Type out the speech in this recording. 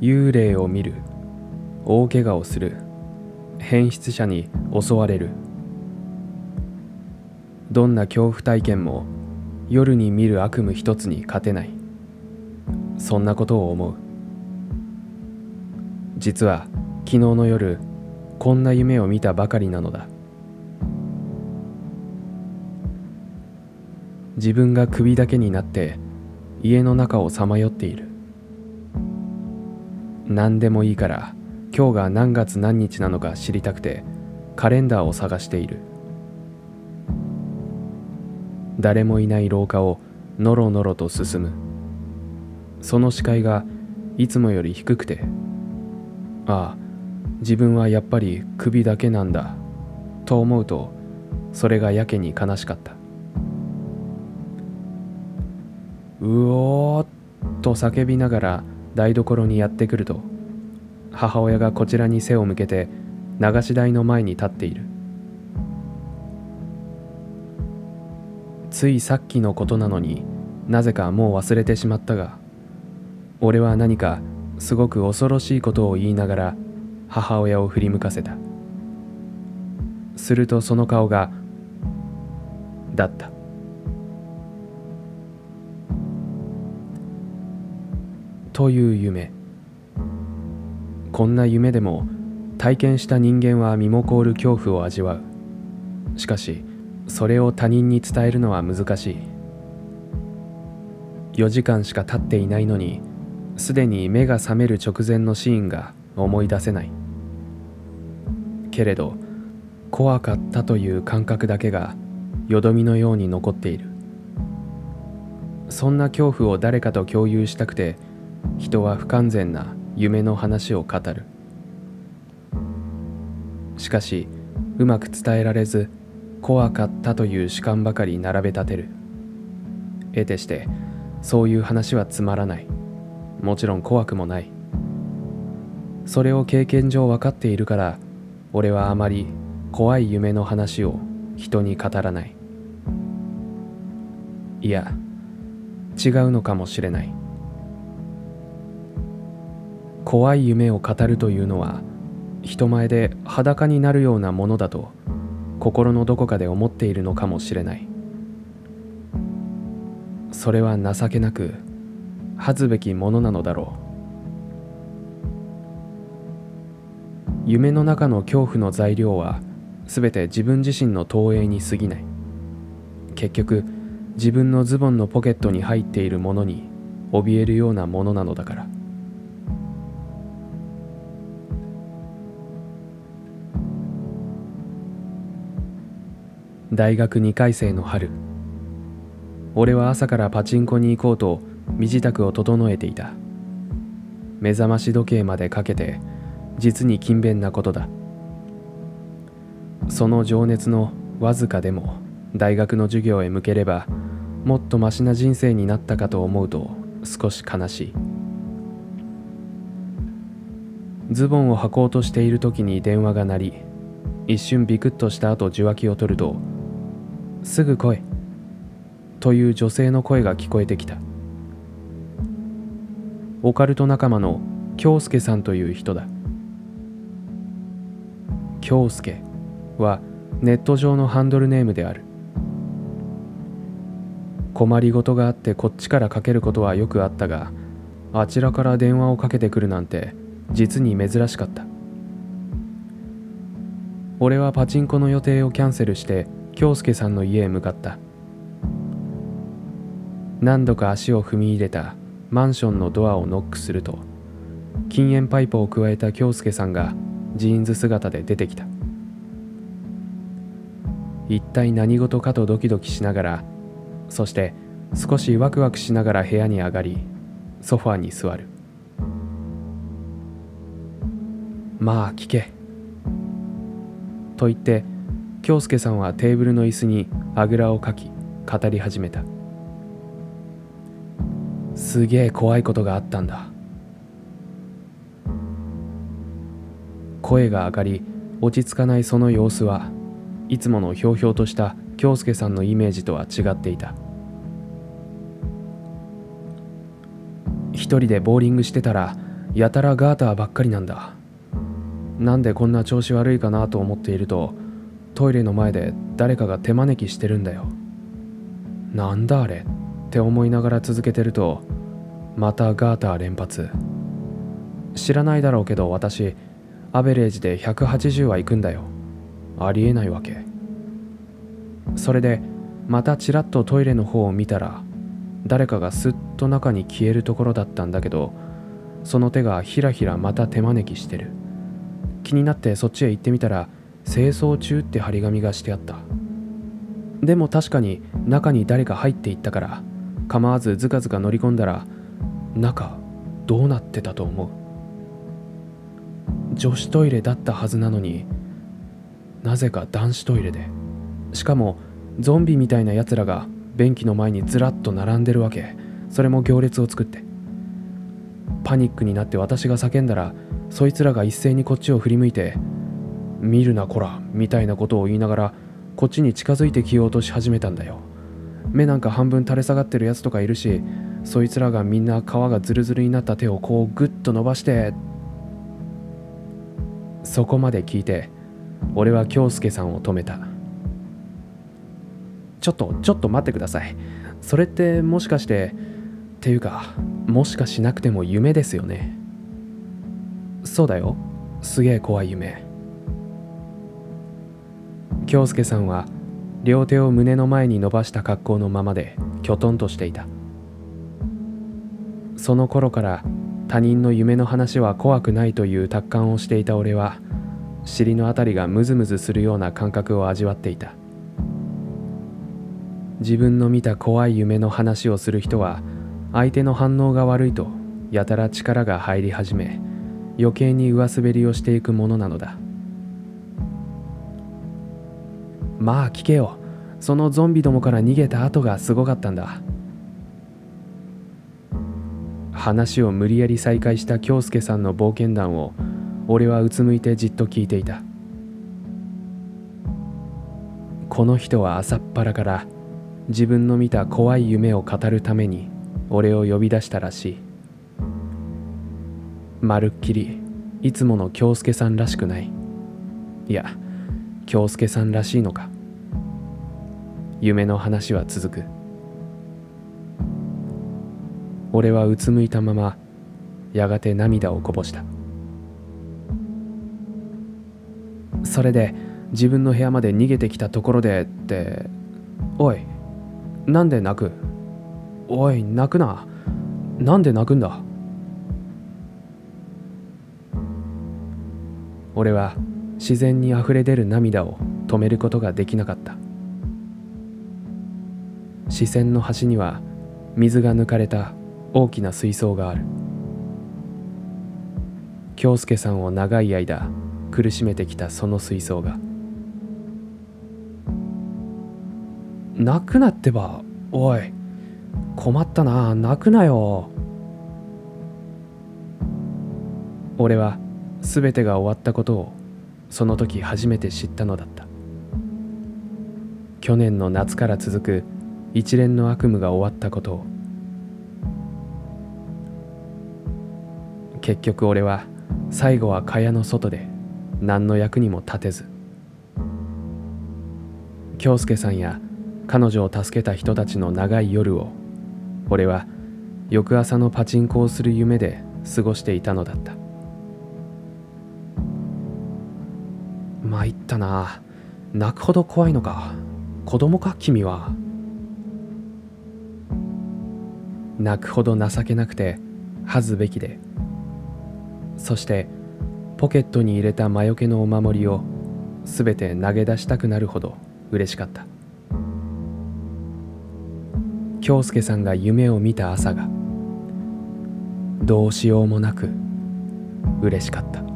幽霊を見る。大怪我をする。変質者に襲われる。どんな恐怖体験も夜に見る悪夢一つに勝てない。そんなことを思う。実は昨日の夜こんな夢を見たばかりなのだ。自分が首だけになって家の中をさまよっている。何でもいいから今日が何月何日なのか知りたくてカレンダーを探している。誰もいない廊下をのろのろと進む。その視界がいつもより低くて。ああ自分はやっぱり首だけなんだと思うとそれがやけに悲しかった。うおーっと叫びながら台所にやってくると母親がこちらに背を向けて流し台の前に立っている。ついさっきのことなのになぜかもう忘れてしまったが俺は何かすごく恐ろしいことを言いながら母親を振り向かせた。するとその顔がだった。という夢。こんな夢でも体験した人間は身も凍る恐怖を味わう。しかしそれを他人に伝えるのは難しい。4時間しか経っていないのにすでに目が覚める直前のシーンが思い出せない。けれど怖かったという感覚だけがよどみのように残っている。そんな恐怖を誰かと共有したくて人は不完全な夢の話を語る。しかしうまく伝えられず怖かったという主観ばかり並べ立てる。得てしてそういう話はつまらない。もちろん怖くもない。それを経験上分かっているから俺はあまり怖い夢の話を人に語らない。いや違うのかもしれない。怖い夢を語るというのは人前で裸になるようなものだと心のどこかで思っているのかもしれない。それは情けなく恥ずべきものなのだろう。夢の中の恐怖の材料は全て自分自身の投影に過ぎない。結局自分のズボンのポケットに入っているものに怯えるようなものなのだから。大学2回生の春。俺は朝からパチンコに行こうと身支度を整えていた。目覚まし時計までかけて実に勤勉なことだ。その情熱のわずかでも大学の授業へ向ければもっとマシな人生になったかと思うと少し悲しい。ズボンを履こうとしている時に電話が鳴り一瞬ビクッとした後受話器を取ると「すぐ来い」という女性の声が聞こえてきた。オカルト仲間の京介さんという人だ。京介はネット上のハンドルネームである。困りごとがあってこっちからかけることはよくあったがあちらから電話をかけてくるなんて実に珍しかった。俺はパチンコの予定をキャンセルして京介さんの家へ向かった。何度か足を踏み入れたマンションのドアをノックすると禁煙パイプを咥えた京介さんがジーンズ姿で出てきた。一体何事かとドキドキしながらそして少しワクワクしながら部屋に上がりソファーに座るまあ聞けと言って京介さんはテーブルの椅子にあぐらをかき語り始めた。すげえ怖いことがあったんだ。声が上がり落ち着かないその様子はいつものひょうひょうとした京介さんのイメージとは違っていた。一人でボーリングしてたらやたらガーターばっかりなんだ。なんでこんな調子悪いかなと思っているとトイレの前で誰かが手招きしてるんだよ。なんだあれ？って思いながら続けてるとまたガーター連発。知らないだろうけど私アベレージで180は行くんだよ。ありえないわけ。それでまたちらっとトイレの方を見たら誰かがすっと中に消えるところだったんだけどその手がひらひらまた手招きしてる。気になってそっちへ行ってみたら清掃中って張り紙がしてあった。でも確かに中に誰か入っていったから構わずずかずか乗り込んだら中どうなってたと思う。女子トイレだったはずなのになぜか男子トイレで。しかもゾンビみたいなやつらが便器の前にずらっと並んでるわけ。それも行列を作って。パニックになって私が叫んだらそいつらが一斉にこっちを振り向いて「見るなこら」みたいなことを言いながらこっちに近づいてきようとし始めたんだよ。目なんか半分垂れ下がってるやつとかいるしそいつらがみんな皮がズルズルになった手をこうグッと伸ばしてそこまで聞いて俺は京介さんを止めた。ちょっとちょっと待ってください。それってもしかしてっていうかもしかしなくても夢ですよね。そうだよ。すげえ怖い夢。京介さんは両手を胸の前に伸ばした格好のままできょとんとしていた。その頃から他人の夢の話は怖くないという達観をしていた俺は尻のあたりがムズムズするような感覚を味わっていた。自分の見た怖い夢の話をする人は相手の反応が悪いとやたら力が入り始め余計に上滑りをしていくものなのだ。まあ聞けよ。そのゾンビどもから逃げた後がすごかったんだ。話を無理やり再開した京介さんの冒険談を俺はうつむいてじっと聞いていた。この人は朝っぱらから自分の見た怖い夢を語るために俺を呼び出したらしい。まるっきりいつもの京介さんらしくない。いや京介さんらしいのか。夢の話は続く。俺はうつむいたままやがて涙をこぼした。それで自分の部屋まで逃げてきたところでっておいなんで泣く？おい泣くな。なんで泣くんだ？俺は自然にあふれ出る涙を止めることができなかった。視線の端には水が抜かれた大きな水槽がある。京介さんを長い間苦しめてきたその水槽が。泣くなってばおい困ったな泣くなよ。俺は全てが終わったことをその時初めて知ったのだった。去年の夏から続く一連の悪夢が終わったことを。結局俺は最後は蚊帳の外で何の役にも立てず。京介さんや彼女を助けた人たちの長い夜を俺は翌朝のパチンコをする夢で過ごしていたのだった。参ったな。泣くほど怖いのか。子供か君は。泣くほど情けなくて恥ずべきで。そしてポケットに入れた魔除けのお守りをすべて投げ出したくなるほど嬉しかった。京介さんが夢を見た朝がどうしようもなく嬉しかった。